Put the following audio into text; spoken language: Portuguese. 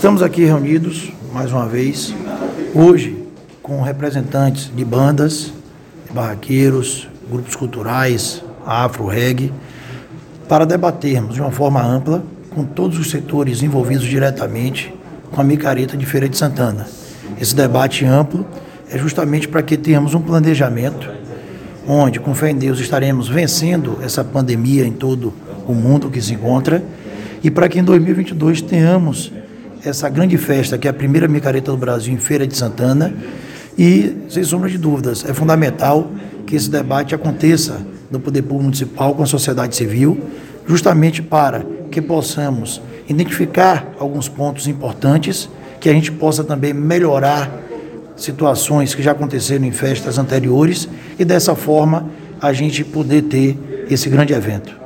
Estamos aqui reunidos, mais uma vez, hoje com representantes de bandas, de barraqueiros, grupos culturais, afro-reg, para debatermos de uma forma ampla com todos os setores envolvidos diretamente com a micareta de Feira de Santana. Esse debate amplo é justamente para que tenhamos um planejamento onde, com fé em Deus, estaremos vencendo essa pandemia em todo o mundo que se encontra e para que em 2022 tenhamos essa grande festa, que é a primeira micareta do Brasil em Feira de Santana. E, sem sombra de dúvidas, é fundamental que esse debate aconteça no Poder Público Municipal com a sociedade civil, justamente para que possamos identificar alguns pontos importantes, que a gente possa também melhorar situações que já aconteceram em festas anteriores e dessa forma a gente poder ter esse grande evento.